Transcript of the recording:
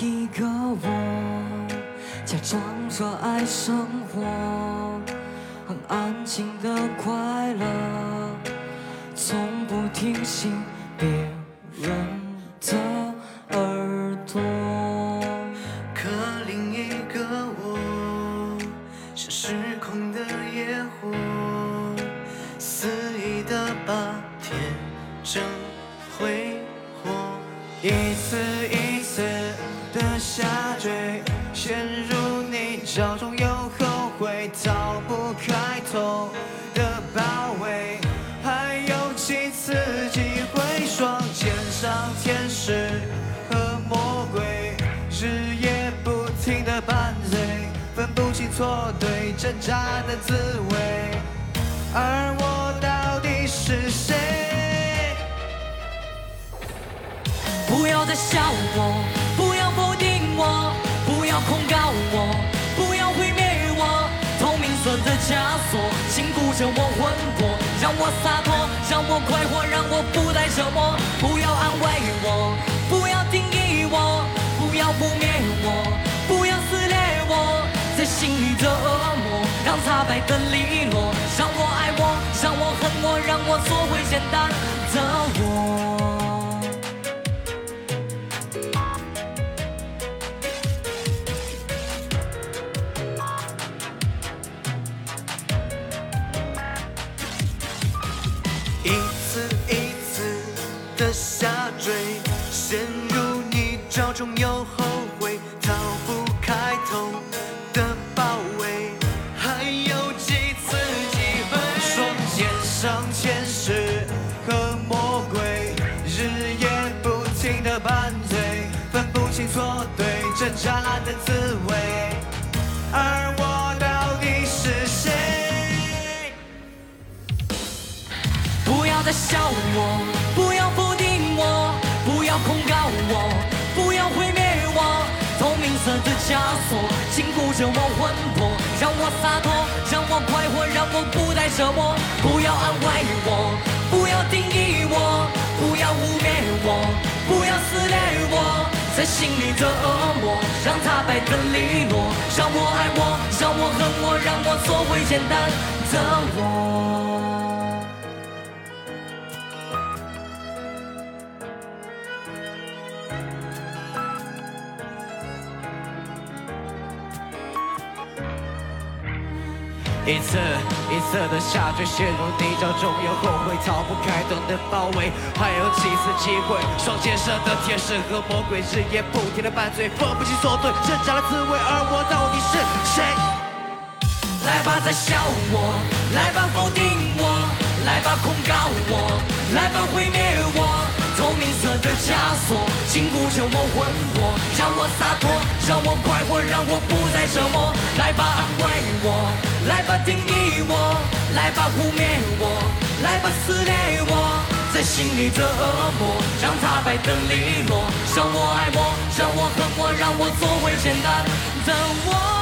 一个我，假装着爱生活，很安静的快乐，从不听信别人的耳朵。可另一个我，像失控的野火，肆意的把天真挥霍，一次泥沼中又后悔，逃不开痛的包围，还有几次机会双肩上天使和魔鬼，日夜不停的拌嘴，分不清错对，挣扎的滋味，而我到底是谁？不要再笑我，枷锁禁锢着我魂魄，让我洒脱，让我快活，让我不再折磨。不要安慰我，不要定义我，不要污蔑我，不要撕裂我，在心里的恶魔，让它白的利落，让我爱我，让我恨我，让我做回简单的我。陷入泥沼中又后悔，逃不开痛的包围，还有几次机会？双肩上天使和魔鬼，日夜不停的拌嘴，分不清错对，挣扎的滋味，而我到底是谁？不要再笑，我，不要控告我，不要毁灭我。透明色的枷锁禁锢着我魂魄，让我洒脱，让我快活，让我不再折磨。不要安慰我，不要定义我，不要污蔑我，不要撕裂我，在心里的恶魔，让它白的利落，让我爱我，让我恨我，让我做回简单的我。一次一次的下坠，陷入泥沼中又后悔，逃不开灯的包围，还有几次机会？双肩上的天使和魔鬼，日夜不停的拌嘴，分不清错对，挣扎的滋味，而我到底是谁？来吧，再笑我，来吧，否定我，来吧，控告我，来吧，毁灭我。透明色的枷锁禁锢着我魂魄，让我洒脱，让我快活，让我不再折磨。来吧，安慰我，来吧，定义我，来吧，污蔑我，来吧，撕裂我，在心里折磨，让它白的利落，让我爱我，让我恨我，让我做回简单的我。